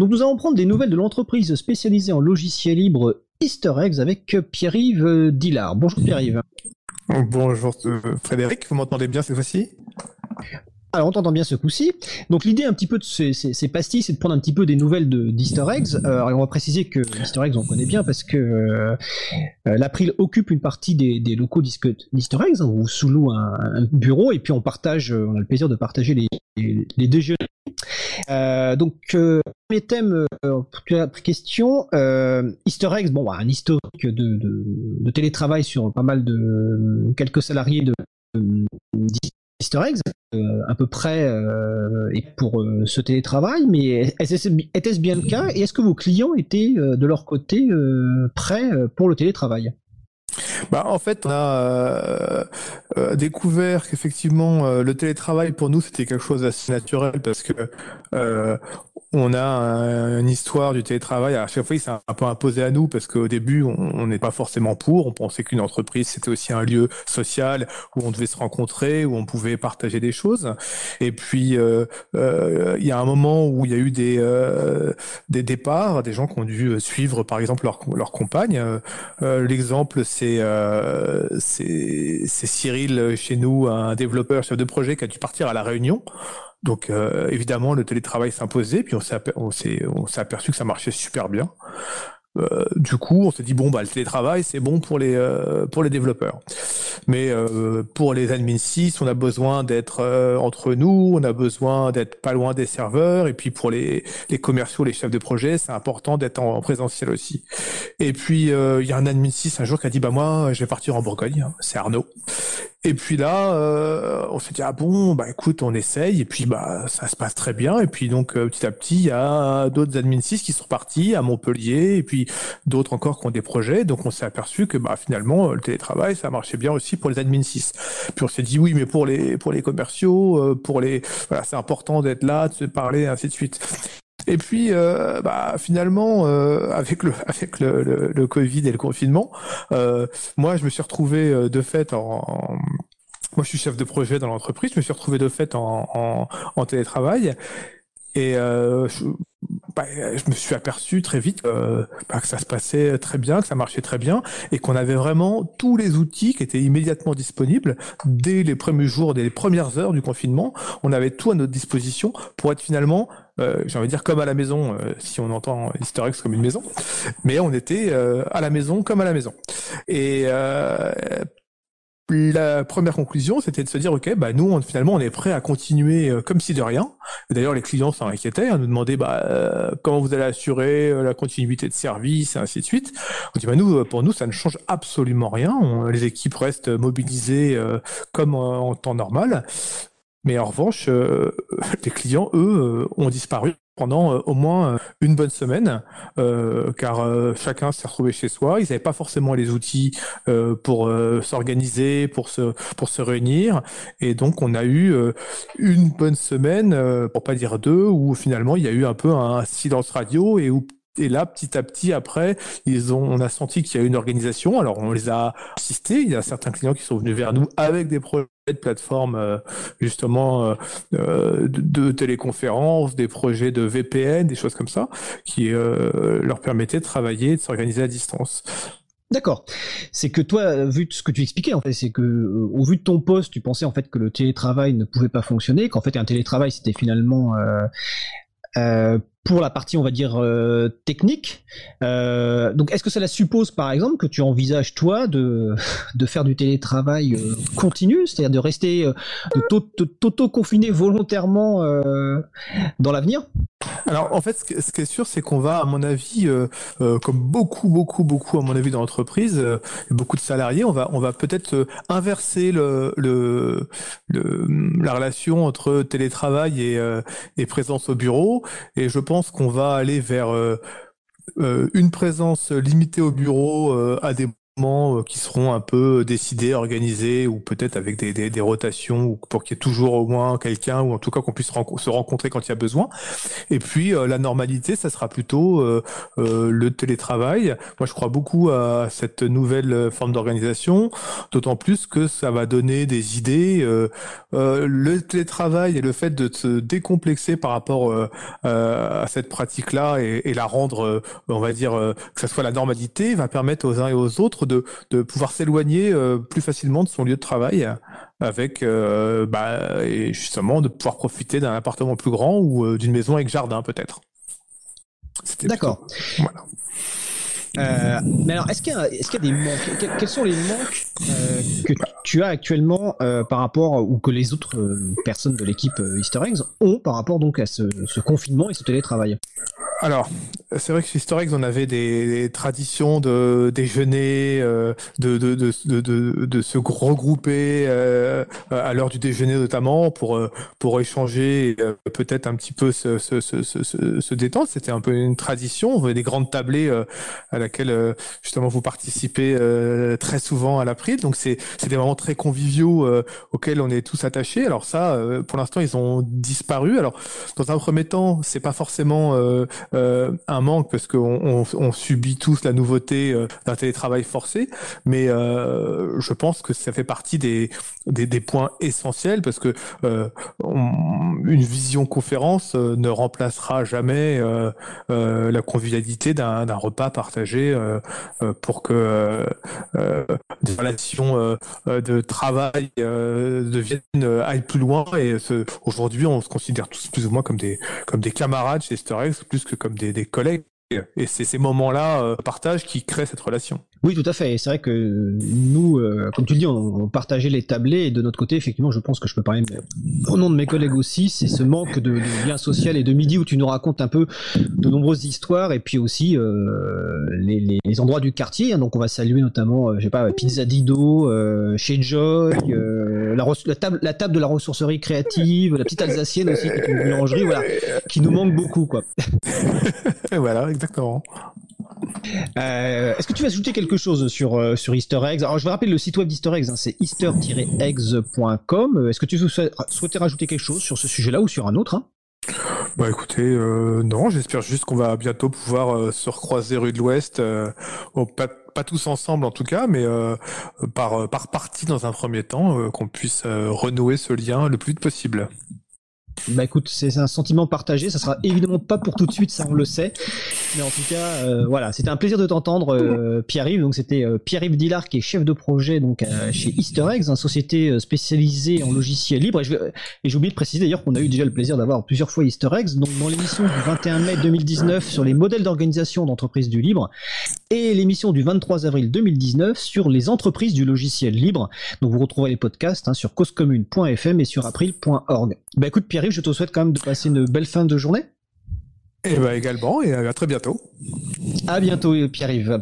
Donc nous allons prendre des nouvelles de l'entreprise spécialisée en logiciels libres Easter Eggs avec Pierre-Yves Dillard. Bonjour Pierre-Yves. Bonjour Frédéric, vous m'entendez bien cette fois-ci? Alors on t'entend bien ce coup-ci. Donc l'idée un petit peu de ces, pastilles, c'est de prendre un petit peu des nouvelles d'Easter eggs. Euh, on va préciser que Easter eggs on connaît bien parce que euh, l'April occupe une partie des, locaux d'Easter eggs. Hein, on sous loue un, bureau et puis on partage, on a le plaisir de partager les, les, déjeuners. Euh, donc premier thème, euh, question, Easter eggs, bon, bah, un historique de, de, de, télétravail sur pas mal de quelques salariés de, Easter eggs euh, à peu près euh, et pour euh, ce télétravail, mais était-ce bien le cas? Et est-ce que vos clients étaient de leur côté prêts pour le télétravail? Bah, en fait, on a découvert qu'effectivement le télétravail pour nous c'était quelque chose d'assez naturel parce que on a une histoire du télétravail. À chaque fois, il s'est un peu imposé à nous parce qu'au début, on n'est pas forcément pour. On pensait qu'une entreprise, c'était aussi un lieu social où on devait se rencontrer, où on pouvait partager des choses. Et puis, euh, euh, il y a un moment où il y a eu des, euh, des départs, des gens qui ont dû suivre, par exemple, leur, leur compagne. L'exemple, c'est c'est Cyril chez nous, un développeur, chef de projet, qui a dû partir à la Réunion. Donc euh, évidemment, le télétravail s'imposait, puis on s'est aperçu que ça marchait super bien. Euh, du coup, on s'est dit bon bah le télétravail c'est bon pour les euh, pour les développeurs, mais euh, pour les admin 6, on a besoin d'être entre nous, on a besoin d'être pas loin des serveurs, et puis pour les les commerciaux, les chefs de projet, c'est important d'être en, présentiel aussi. Et puis il y a un admin 6 un jour qui a dit bah moi je vais partir en Bourgogne, c'est Arnaud. Et puis là, euh, on s'est dit ah bon, bah écoute, on essaye et puis bah ça se passe très bien. Et puis donc euh, petit à petit, il y a d'autres admin 6 qui sont partis à Montpellier et puis d'autres encore qui ont des projets. Donc on s'est aperçu que bah finalement le télétravail ça marchait bien aussi pour les admin 6. Puis on s'est dit oui, mais pour les pour les commerciaux, euh, pour les voilà, c'est important d'être là, de se parler, ainsi de suite. Et puis, euh, bah, finalement, euh, avec le avec le, le, Covid et le confinement, euh, moi, je me suis retrouvé de fait en, moi, je suis chef de projet dans l'entreprise. Je me suis retrouvé de fait en, en, en télétravail. Et euh, je, bah, je, me suis aperçu très vite euh, bah, que ça se passait très bien, que ça marchait très bien, et qu'on avait vraiment tous les outils qui étaient immédiatement disponibles dès les premiers jours, dès les premières heures du confinement. On avait tout à notre disposition pour être finalement, euh, j'ai envie de dire comme à la maison, euh, si on entend Easter comme une maison, mais on était euh, à la maison comme à la maison. Et la première conclusion, c'était de se dire, ok, bah nous, finalement, on est prêt à continuer euh, comme si de rien. D'ailleurs, les clients s'en inquiétaient, hein, nous demandaient, bah, euh, comment vous allez assurer euh, la continuité de service, et ainsi de suite. On dit, bah nous, pour nous, ça ne change absolument rien. les équipes restent mobilisées comme en, temps normal. Mais en revanche, les clients, eux, ont disparu pendant euh, au moins euh, une bonne semaine, euh, car chacun s'est retrouvé chez soi. Ils n'avaient pas forcément les outils pour s'organiser, pour se pour se réunir, et donc on a eu une bonne semaine, pour pas dire deux, où finalement il y a eu un peu un silence radio et où et là, petit à petit, après, ils ont, on a senti qu'il y a une organisation. Alors, on les a assistés. Il y a certains clients qui sont venus vers nous avec des projets de plateforme, euh, justement, euh, euh, de, téléconférence, des projets de VPN, des choses comme ça, qui leur permettaient de travailler, de s'organiser à distance. D'accord. C'est que toi, vu ce que tu expliquais, en fait, c'est que au vu de ton poste, tu pensais en fait que le télétravail ne pouvait pas fonctionner, qu'en fait un télétravail c'était finalement pour la partie, on va dire, euh, technique. Euh, donc, est-ce que cela suppose, par exemple, que tu envisages, toi, de, de faire du télétravail euh, continu, c'est-à-dire de rester, de t'auto-confiner volontairement dans l'avenir? Alors, en fait, ce qui est sûr, c'est qu'on va, à mon avis, comme beaucoup, beaucoup, beaucoup, à mon avis, dans l'entreprise, beaucoup de salariés, on va, on va peut-être inverser le, le, la relation entre télétravail et, et présence au bureau. Et je pense qu'on va aller vers euh, euh, une présence limitée au bureau euh, à des moments qui seront un peu décidés, organisés, ou peut-être avec des, rotations, ou pour qu'il y ait toujours au moins quelqu'un, ou en tout cas qu'on puisse se rencontrer quand il y a besoin. Et puis la normalité, ça sera plutôt le télétravail. Moi, je crois beaucoup à cette nouvelle forme d'organisation, d'autant plus que ça va donner des idées. le télétravail et le fait de se décomplexer par rapport à cette pratique-là et, et, la rendre, on va dire, que ça soit la normalité, va permettre aux uns et aux autres de, de pouvoir s'éloigner euh, plus facilement de son lieu de travail avec euh, bah, et justement de pouvoir profiter d'un appartement plus grand ou euh, d'une maison avec jardin peut-être. D'accord. Voilà. Euh, mais alors, est-ce qu'il y, a des manques Quels sont les manques euh, que tu as actuellement euh, par rapport ou que les autres personnes de l'équipe Easter Eggs ont par rapport donc à ce, confinement et ce télétravail? Alors, c'est vrai que chez Storex, on avait des, traditions de déjeuner, euh, de, se regrouper euh, à l'heure du déjeuner notamment pour, euh, pour échanger et peut-être un petit peu se détendre. C'était un peu une tradition. On avait des grandes tablées à laquelle justement vous participez très souvent à l'April. Donc c'est des moments très conviviaux auxquels on est tous attachés. Alors ça, pour l'instant, ils ont disparu. Alors dans un premier temps, c'est pas forcément euh, un manque parce qu'on on, subit tous la nouveauté euh, d'un télétravail forcé, mais euh, je pense que ça fait partie des, des, des points essentiels parce que une vision conférence ne remplacera jamais la convivialité d'un repas partagé pour que des relations de travail deviennent aillent plus loin et aujourd'hui on se considère tous plus ou moins comme des comme des camarades chez Sterex plus que comme des, des collègues. Et c'est ces moments-là, euh, partage, qui créent cette relation. Oui, tout à fait. C'est vrai que nous, euh, comme tu le dis, on, partageait les tablés et de notre côté, effectivement, je pense que je peux parler au nom de mes collègues aussi, c'est ce manque de, de, lien social et de midi où tu nous racontes un peu de nombreuses histoires et puis aussi euh, les, les, endroits du quartier. Hein. donc, on va saluer notamment, euh, je sais pas, Pizza Dido, chez Joy, la, la, table, la table de la ressourcerie créative, la petite Alsacienne aussi, qui est une boulangerie, voilà, qui nous manque beaucoup, quoi. voilà, exactement. Euh, Est-ce que tu vas ajouter quelque chose sur, euh, sur Easter Eggs? Alors, je vous rappelle le site web d'Easter Eggs, hein, c'est easter-eggs.com. Est-ce que tu souhaitais rajouter quelque chose sur ce sujet-là ou sur un autre hein? Bah écoutez, euh, non, j'espère juste qu'on va bientôt pouvoir euh, se recroiser rue de l'Ouest, euh, pas, pas, tous ensemble en tout cas, mais par, par partie dans un premier temps, qu'on puisse renouer ce lien le plus vite possible. Bah écoute, c'est un sentiment partagé. Ça sera évidemment pas pour tout de suite, ça on le sait. Mais en tout cas, euh, voilà, c'était un plaisir de t'entendre, euh, Pierre-Yves. Donc c'était euh, Pierre-Yves Dillard qui est chef de projet donc chez Easter Eggs, une société spécialisée en logiciels libres. Et j'ai oublié de préciser d'ailleurs qu'on a eu déjà le plaisir d'avoir plusieurs fois Easter Eggs. Donc dans l'émission du 21 mai 2019 sur les modèles d'organisation d'entreprises du libre et l'émission du 23 avril 2019 sur les entreprises du logiciel libre. Donc vous retrouverez les podcasts hein, sur causecommune.fm et sur april.org. Bah écoute Pierre je te souhaite quand même de passer une belle fin de journée. Et eh bah ben, également, et à très bientôt. À bientôt, Pierre-Yves.